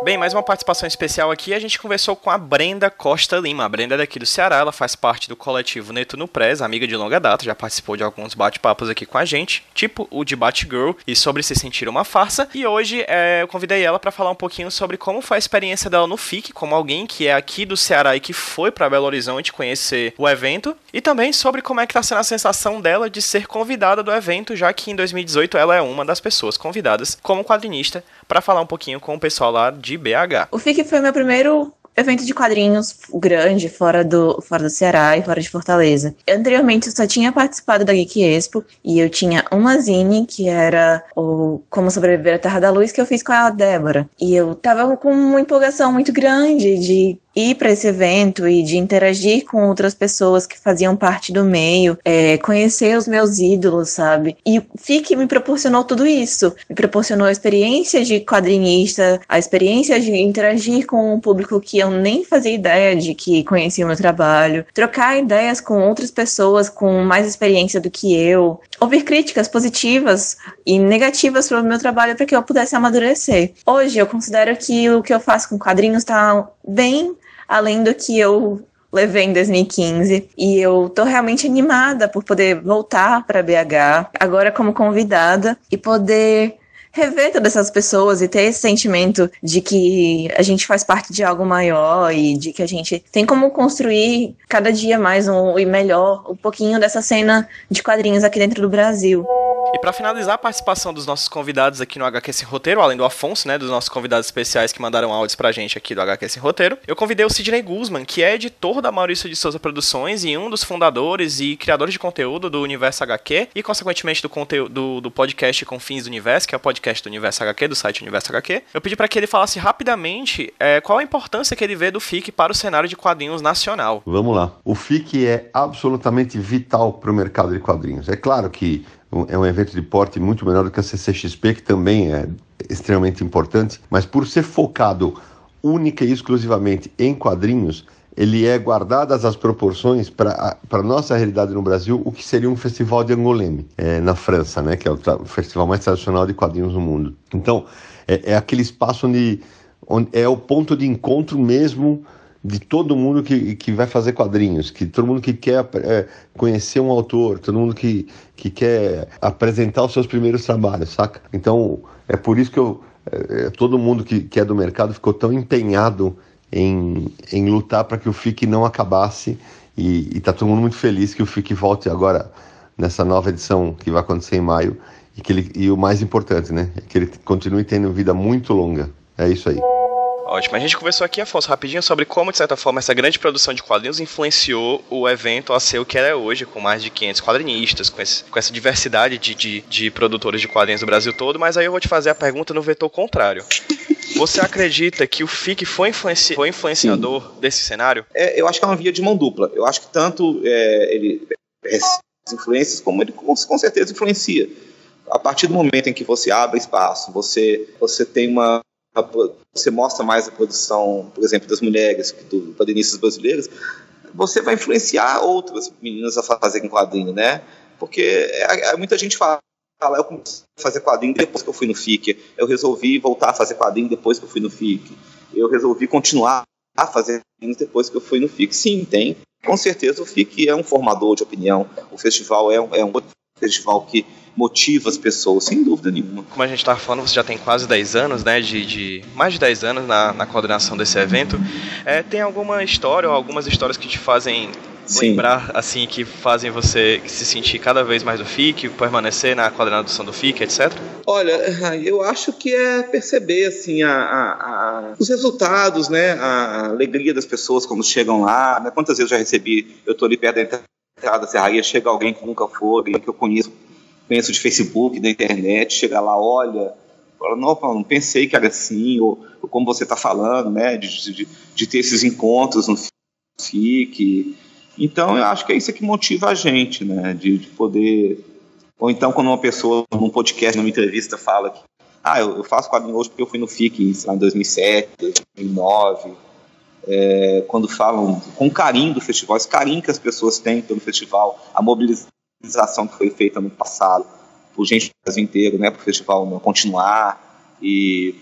Bem, mais uma participação especial aqui. A gente conversou com a Brenda Costa Lima. A Brenda é daqui do Ceará, ela faz parte do coletivo Neto no Press, amiga de longa data, já participou de alguns bate-papos aqui com a gente, tipo o de Batgirl e sobre se sentir uma farsa. E hoje é, eu convidei ela para falar um pouquinho sobre como foi a experiência dela no FIC, como alguém que é aqui do Ceará e que foi para Belo Horizonte conhecer o evento, e também sobre como é que tá sendo a sensação dela de ser convidada do evento, já que em 2018 ela é uma das pessoas convidadas como quadrinista para falar um pouquinho com o pessoal lá de BH. O FIC foi meu primeiro evento de quadrinhos grande fora do, fora do Ceará e fora de Fortaleza. Anteriormente eu só tinha participado da Geek Expo e eu tinha uma zine que era o Como Sobreviver à Terra da Luz que eu fiz com a Débora. E eu tava com uma empolgação muito grande de ir para esse evento e de interagir com outras pessoas que faziam parte do meio, é, conhecer os meus ídolos, sabe? E FIC me proporcionou tudo isso. Me proporcionou a experiência de quadrinista, a experiência de interagir com um público que eu nem fazia ideia de que conhecia o meu trabalho, trocar ideias com outras pessoas com mais experiência do que eu, ouvir críticas positivas e negativas sobre o meu trabalho para que eu pudesse amadurecer. Hoje eu considero que o que eu faço com quadrinhos está bem além do que eu levei em 2015 e eu tô realmente animada por poder voltar para BH agora como convidada e poder rever todas essas pessoas e ter esse sentimento de que a gente faz parte de algo maior e de que a gente tem como construir cada dia mais um, e melhor um pouquinho dessa cena de quadrinhos aqui dentro do Brasil. E para finalizar a participação dos nossos convidados aqui no HQ Sem Roteiro, além do Afonso, né, dos nossos convidados especiais que mandaram áudios pra gente aqui do HQ Sem Roteiro, eu convidei o Sidney Guzman, que é editor da Maurício de Souza Produções e um dos fundadores e criadores de conteúdo do Universo HQ e, consequentemente, do, conteúdo, do, podcast Confins do Universo, que é o podcast do Universo HQ, do site Universo HQ. Eu pedi para que ele falasse rapidamente é, qual a importância que ele vê do FIC para o cenário de quadrinhos nacional. Vamos lá. O FIC é absolutamente vital para o mercado de quadrinhos. É claro que é um evento de porte muito menor do que a CCXP, que também é extremamente importante, mas por ser focado única e exclusivamente em quadrinhos, ele é guardadas as proporções para a nossa realidade no Brasil, o que seria um festival de Angoulême, é, na França, né, que é o, o, festival mais tradicional de quadrinhos no mundo. Então, é, é aquele espaço onde, onde é o ponto de encontro mesmo de todo mundo que, que vai fazer quadrinhos, que todo mundo que quer é, conhecer um autor, todo mundo que, que quer apresentar os seus primeiros trabalhos, saca? Então, é por isso que eu, é, todo mundo que, que é do mercado ficou tão empenhado em, em lutar para que o FIC não acabasse e está todo mundo muito feliz que o FIC volte agora nessa nova edição que vai acontecer em maio e que ele, e o mais importante, né, é que ele continue tendo vida muito longa. É isso aí. Ótimo. A gente conversou aqui, Afonso, rapidinho sobre como, de certa forma, essa grande produção de quadrinhos influenciou o evento a ser o que é hoje, com mais de 500 quadrinistas, com, esse, com essa diversidade de, de, de, produtores de quadrinhos do Brasil todo. Mas aí eu vou te fazer a pergunta no vetor contrário. Você acredita que o FIC foi, influenci foi influenciador Sim. desse cenário? É, eu acho que é uma via de mão dupla. Eu acho que tanto é, ele recebe influências, como ele com, com certeza influencia. A partir do momento em que você abre espaço, você, você tem uma você mostra mais a produção, por exemplo, das mulheres, do quadrinistas brasileiros, você vai influenciar outras meninas a fazerem quadrinho, né? Porque é, é, muita gente fala, eu comecei a fazer quadrinho depois que eu fui no FIC, eu resolvi voltar a fazer quadrinho depois que eu fui no FIC, eu resolvi continuar a fazer depois que eu fui no FIC. Sim, tem. Com certeza o FIC é um formador de opinião. O festival é um, é um festival que motiva as pessoas, sem dúvida nenhuma. Como a gente estava falando, você já tem quase 10 anos, né? De, de mais de 10 anos na, na coordenação desse evento. É, tem alguma história ou algumas histórias que te fazem Sim. lembrar, assim, que fazem você se sentir cada vez mais do FIC, permanecer na coordenação do FIC, etc? Olha, *laughs* eu acho que é perceber, assim, a, a, a, os resultados, né, a alegria das pessoas quando chegam lá, né? quantas vezes eu já recebi, eu estou ali perto da entrada da serraria, chega alguém que nunca foi, que eu conheço, conheço de Facebook, da internet, chega lá, olha, fala, não, não pensei que era assim, ou, ou como você está falando, né, de, de, de ter esses encontros no FIC, então, eu acho que é isso que motiva a gente, né? De, de poder. Ou então, quando uma pessoa, num podcast, numa entrevista, fala que. Ah, eu, eu faço quadrinho hoje porque eu fui no FIC em 2007, 2009. É, quando falam com carinho do festival, esse carinho que as pessoas têm pelo festival, a mobilização que foi feita no passado, por gente do Brasil inteiro, né, para o festival continuar, e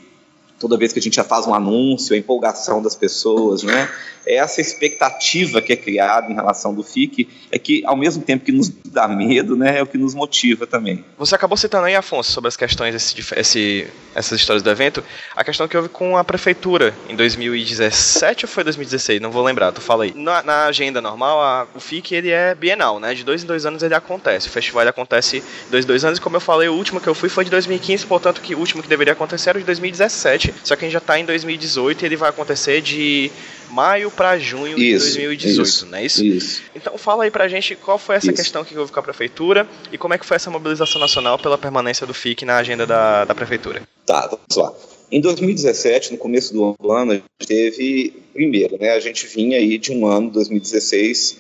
toda vez que a gente já faz um anúncio, a empolgação das pessoas, né? Essa expectativa que é criada em relação do FIC é que, ao mesmo tempo que nos dá medo, né, é o que nos motiva também. Você acabou citando aí, Afonso, sobre as questões, esse, esse, essas histórias do evento, a questão que houve com a prefeitura em 2017 ou foi 2016? Não vou lembrar, tu fala aí. Na, na agenda normal, a, o FIC ele é bienal, né? De dois em dois anos ele acontece. O festival acontece dois em dois anos e, como eu falei, o último que eu fui foi de 2015, portanto, que o último que deveria acontecer era de 2017 só que a gente já está em 2018 e ele vai acontecer de maio para junho isso, de 2018, isso, não é isso? Isso. Então fala aí pra gente qual foi essa isso. questão que houve com a prefeitura e como é que foi essa mobilização nacional pela permanência do FIC na agenda da, da prefeitura. Tá, vamos lá. Em 2017, no começo do ano, a gente teve, primeiro, né, a gente vinha aí de um ano, 2016,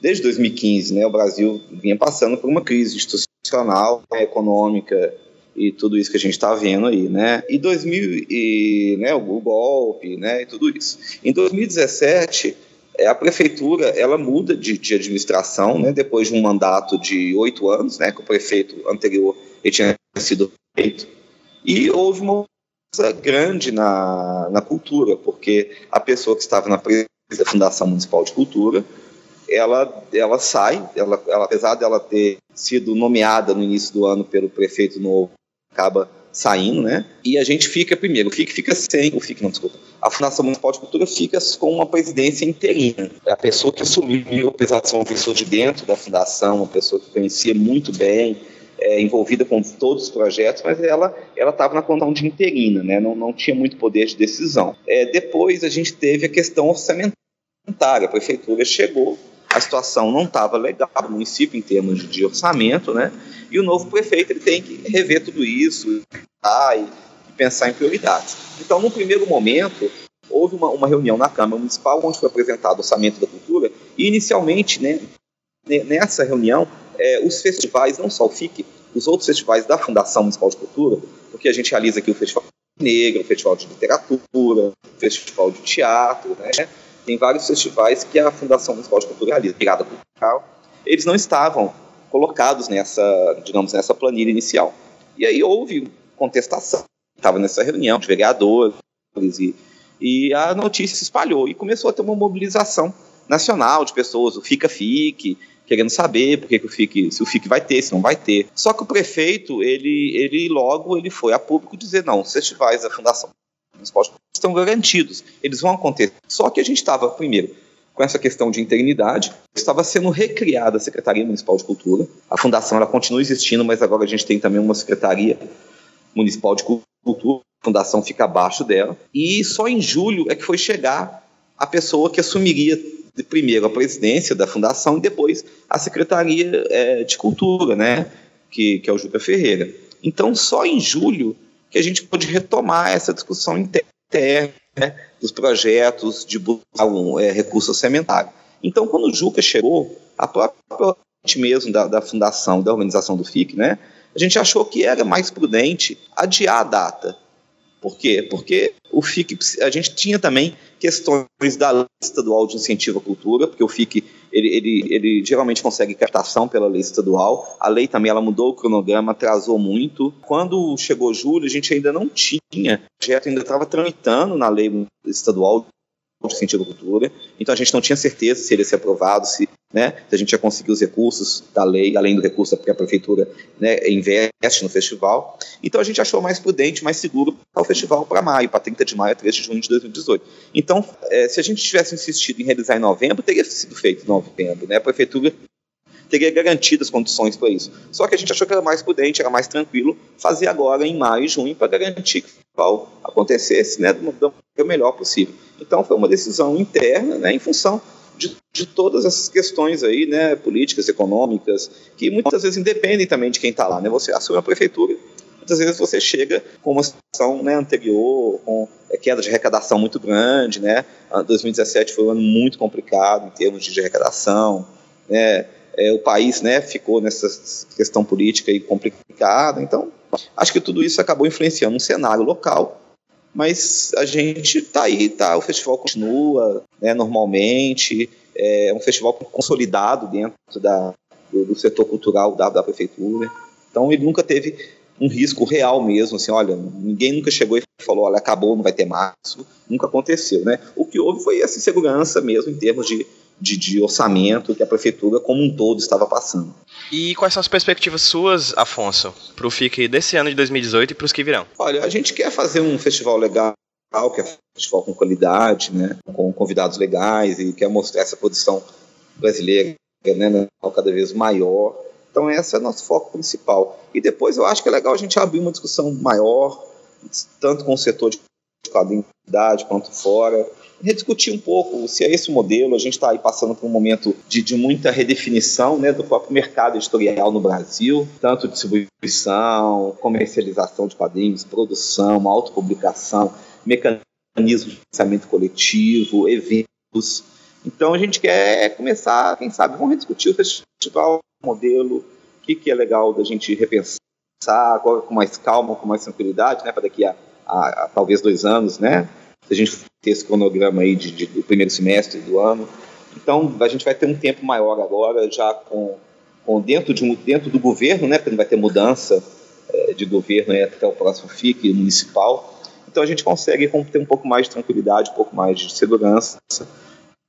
desde 2015, né, o Brasil vinha passando por uma crise institucional, né, econômica, e tudo isso que a gente está vendo aí, né? E 2000 e né, o golpe, né, e tudo isso. Em 2017 é, a prefeitura ela muda de, de administração, né? Depois de um mandato de oito anos, né? Que o prefeito anterior ele tinha sido feito e houve uma mudança grande na, na cultura, porque a pessoa que estava na presidência da Fundação Municipal de Cultura ela, ela sai, ela, ela, apesar dela ter sido nomeada no início do ano pelo prefeito novo acaba saindo, né? E a gente fica, primeiro, o FIC fica sem, o FIC não, desculpa, a Fundação Municipal de Cultura fica com uma presidência interina. A pessoa que assumiu, de ser uma pessoa de dentro da fundação, uma pessoa que conhecia muito bem, é, envolvida com todos os projetos, mas ela ela estava na condição de interina, né? Não, não tinha muito poder de decisão. É, depois a gente teve a questão orçamentária. A prefeitura chegou, a situação não estava legal, o município em termos de orçamento, né? E o novo prefeito ele tem que rever tudo isso tá, e, pensar em prioridades. Então, no primeiro momento, houve uma, uma, reunião na Câmara Municipal onde foi apresentado o orçamento da cultura e inicialmente, né, nessa reunião, é, os festivais, não só o FIC, os outros festivais da Fundação Municipal de Cultura, porque a gente realiza aqui o Festival Negro, o Festival de Literatura, o Festival de Teatro, né, tem vários festivais que a Fundação Municipal de Cultura realiza, ligada cultural, eles não estavam colocados nessa, digamos, nessa planilha inicial. E aí houve contestação, estava nessa reunião de vereadores e, e a notícia se espalhou e começou a ter uma mobilização nacional de pessoas, o Fica Fique, querendo saber por que, o FIC, se o FIC vai ter, se não vai ter. Só que o prefeito, ele, ele logo ele foi a público dizer, não, os festivais da Fundação Municipal estão garantidos, eles vão acontecer. Só que a gente estava, primeiro, com essa questão de interinidade. Estava sendo recriada a Secretaria Municipal de Cultura. A fundação ela continua existindo, mas agora a gente tem também uma Secretaria Municipal de Cultura. A fundação fica abaixo dela. E só em julho é que foi chegar a pessoa que assumiria primeiro a presidência da fundação e depois a Secretaria é, de Cultura, né? Que, que é o Juca Ferreira. Então, só em julho que a gente pôde retomar essa discussão interna né, dos projetos de buscar um é, recurso orçamentário. Então, quando o Juca chegou, a própria gente mesmo da, da fundação, da organização do FIC, né, a gente achou que era mais prudente adiar a data. Por quê? Porque o FIC, a gente tinha também questões da lei estadual de incentivo à cultura, porque o FIC ele, ele, ele geralmente consegue captação pela lei estadual. A lei também ela mudou o cronograma, atrasou muito. Quando chegou julho, a gente ainda não tinha, o projeto ainda estava tramitando na lei estadual de à Cultura, então a gente não tinha certeza se ele ia ser aprovado, se, né, se a gente ia conseguir os recursos da lei, além do recurso que a prefeitura né, investe no festival. Então a gente achou mais prudente, mais seguro para o festival para maio, para 30 de maio a 3 de junho de 2018. Então, é, se a gente tivesse insistido em realizar em novembro, teria sido feito em novembro. Né? A prefeitura teria garantido as condições para isso. Só que a gente achou que era mais prudente, era mais tranquilo fazer agora em maio e junho para garantir que festival acontecesse né, do melhor possível. Então foi uma decisão interna, né, em função de, de, todas essas questões aí, né, políticas, econômicas, que muitas vezes independem também de quem está lá, né? Você assume a prefeitura, muitas vezes você chega com uma situação né, anterior, com é, queda de arrecadação muito grande, né? 2017 foi um ano muito complicado em termos de arrecadação, né? É, o país, né, ficou nessa questão política complicada, então acho que tudo isso acabou influenciando um cenário local mas a gente está aí, tá? O festival continua né, normalmente, é um festival consolidado dentro da, do, do setor cultural da, da prefeitura. Então ele nunca teve um risco real mesmo, assim, olha, ninguém nunca chegou e falou, olha, acabou, não vai ter mais. Nunca aconteceu, né? O que houve foi essa insegurança mesmo em termos de, de, de orçamento que a prefeitura como um todo estava passando. E quais são as perspectivas suas, Afonso, para o FIC desse ano de 2018 e para os que virão? Olha, a gente quer fazer um festival legal, quer um festival com qualidade, né, com convidados legais e quer mostrar essa produção brasileira né, cada vez maior. Então esse é o nosso foco principal. E depois eu acho que é legal a gente abrir uma discussão maior, tanto com o setor de quadrinhos quanto fora, rediscutir um pouco se é esse o modelo. A gente está aí passando por um momento de, de muita redefinição né, do próprio mercado editorial no Brasil, tanto distribuição, comercialização de quadrinhos, produção, autopublicação, mecanismos de pensamento coletivo, eventos. Então a gente quer começar, quem sabe, vamos rediscutir o festival, o modelo, o que, que é legal da gente repensar, com mais calma, com mais tranquilidade, né, para daqui a, a, a talvez dois anos, né? Se a gente ter esse cronograma aí de, de, do primeiro semestre do ano. Então, a gente vai ter um tempo maior agora, já com, com dentro, de, dentro do governo, né, porque não vai ter mudança é, de governo aí até o próximo FIC municipal. Então, a gente consegue ter um pouco mais de tranquilidade, um pouco mais de segurança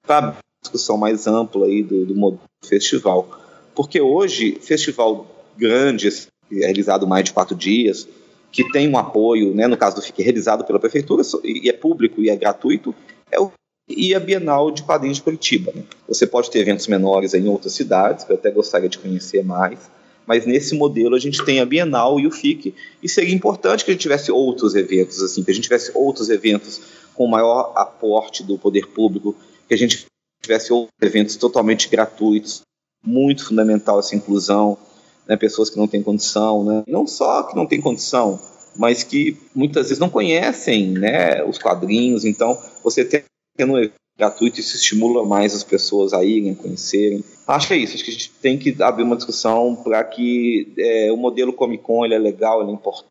para discussão mais ampla aí do, do festival. Porque hoje, festival grande, assim, realizado mais de quatro dias, que tem um apoio, né, no caso do FIC, realizado pela prefeitura, e é público e é gratuito, é o e a Bienal de Quadrinhos de Curitiba. Né? Você pode ter eventos menores em outras cidades, que eu até gostaria de conhecer mais, mas nesse modelo a gente tem a Bienal e o FIC, e seria importante que a gente tivesse outros eventos, assim, que a gente tivesse outros eventos com maior aporte do poder público, que a gente tivesse outros eventos totalmente gratuitos, muito fundamental essa inclusão, né, pessoas que não têm condição, né, não só que não têm condição, mas que muitas vezes não conhecem né, os quadrinhos, então você tendo um gratuito isso estimula mais as pessoas a irem, a conhecerem. Acho que é isso, acho que a gente tem que abrir uma discussão para que é, o modelo Comic Con ele é legal, ele é importante,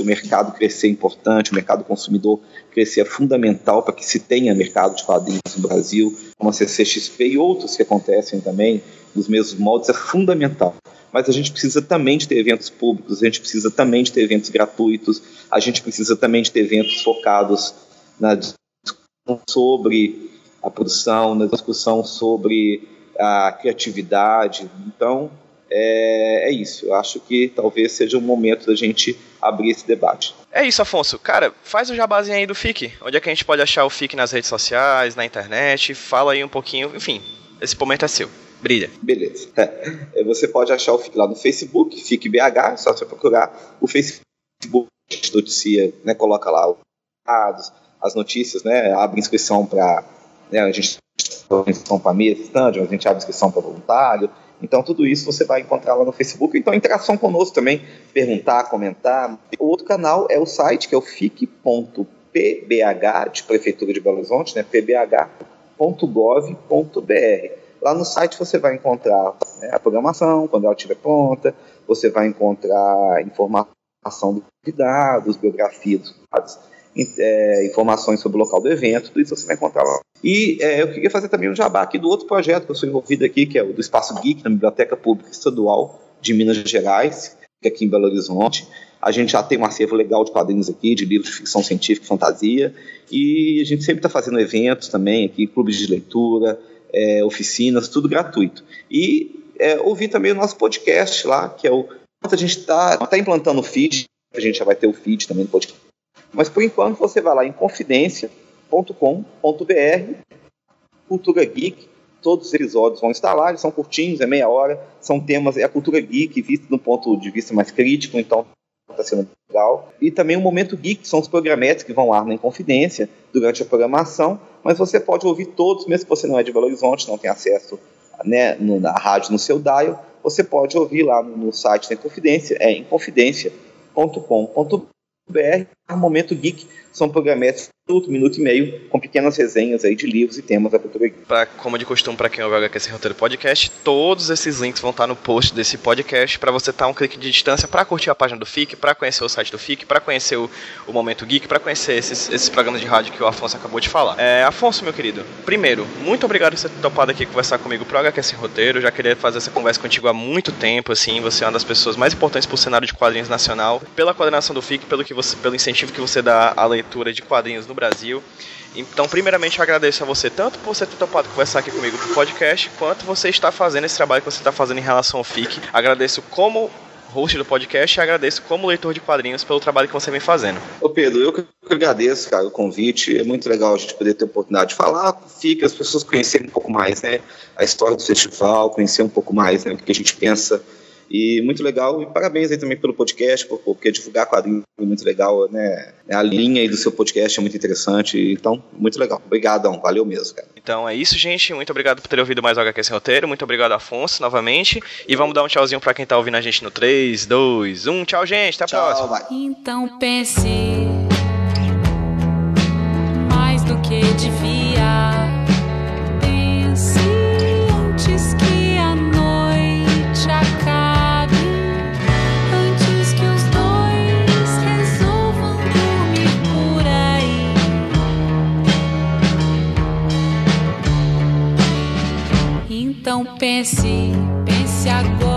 o mercado crescer é importante, o mercado consumidor crescer é fundamental para que se tenha mercado de quadrinhos no Brasil, como a CCXP e outros que acontecem também, nos mesmos moldes, é fundamental mas a gente precisa também de ter eventos públicos, a gente precisa também de ter eventos gratuitos, a gente precisa também de ter eventos focados na discussão sobre a produção, na discussão sobre a criatividade. Então, é, é, isso. Eu acho que talvez seja um momento da gente abrir esse debate. É isso, Afonso. Cara, faz o jabazinho aí do FIC. Onde é que a gente pode achar o FIC nas redes sociais, na internet? Fala aí um pouquinho. Enfim, esse momento é seu. Brilha. Beleza. É, você pode achar o FIC lá no Facebook, FIC BH, só você procurar. O Facebook noticia, né, coloca lá os dados, as notícias, né, abre inscrição para. Né, a gente inscrição para mesa, stand, a gente abre inscrição para voluntário. Então, tudo isso você vai encontrar lá no Facebook. Então, interação conosco também, perguntar, comentar. O outro canal é o site, que é o fic.pbh, de Prefeitura de Belo Horizonte, né, pbh.gov.br. Lá no site você vai encontrar né, a programação, quando ela estiver pronta, você vai encontrar informação dos convidados, biografia dos convidados, é, informações sobre o local do evento, tudo isso você vai encontrar lá. E é, eu queria fazer também um jabá aqui do outro projeto que eu sou envolvido aqui, que é o do Espaço Geek, na Biblioteca Pública Estadual de Minas Gerais, aqui em Belo Horizonte. A gente já tem um acervo legal de quadrinhos aqui, de livros de ficção científica e fantasia, e a gente sempre está fazendo eventos também aqui, clubes de leitura, é, oficinas, tudo gratuito. E é, ouvir também o nosso podcast lá, que é o. A gente está tá implantando o feed, a gente já vai ter o feed também no podcast. Mas por enquanto você vai lá em confidência.com.br, Cultura Geek, todos os episódios vão estar lá, eles são curtinhos, é meia hora, são temas, é a cultura geek vista um ponto de vista mais crítico, então está sendo legal. E também o Momento Geek, que são os programetes que vão lá na Inconfidência durante a programação, mas você pode ouvir todos, mesmo que você não é de Belo Horizonte, não tem acesso né, na rádio no seu dial, você pode ouvir lá no, no site da Inconfidência, é inconfidência.com.br, Momento Geek, são programetes minuto, minuto e meio, com pequenas resenhas aí de livros e temas da cultura geek. Pra, como de costume, para quem ouve o HQS Roteiro Podcast, todos esses links vão estar no post desse podcast para você estar tá um clique de distância para curtir a página do FIC, para conhecer o site do FIC, para conhecer o, o, Momento Geek, para conhecer esses, esses programas de rádio que o Afonso acabou de falar. É, Afonso, meu querido, primeiro, muito obrigado por você ter topado aqui conversar comigo pro HQS Roteiro. Eu já queria fazer essa conversa contigo há muito tempo, assim, você é uma das pessoas mais importantes pro cenário de quadrinhos nacional, pela coordenação do FIC, pelo, que você, pelo incentivo que você dá à leitura de quadrinhos no Brasil. Então, primeiramente, eu agradeço a você tanto por você ter topado conversar aqui comigo no podcast, quanto você está fazendo esse trabalho que você está fazendo em relação ao FIC. Agradeço como host do podcast e agradeço como leitor de quadrinhos pelo trabalho que você vem fazendo. Ô Pedro, eu que agradeço, cara, o convite. É muito legal a gente poder ter a oportunidade de falar, fica as pessoas conhecerem um pouco mais, né, a história do festival, conhecer um pouco mais, né, o que a gente pensa e muito legal, e parabéns aí também pelo podcast, porque divulgar quadrinhos é muito legal, né? A linha aí do seu podcast é muito interessante, então, muito legal. Obrigadão, valeu mesmo, cara. Então é isso, gente. Muito obrigado por ter ouvido mais o HQ Sem Roteiro. Muito obrigado, Afonso, novamente. E vamos dar um tchauzinho pra quem tá ouvindo a gente no 3, 2, 1. Tchau, gente. Até a Tchau, próxima. Vai. Então pense pense, pense agora,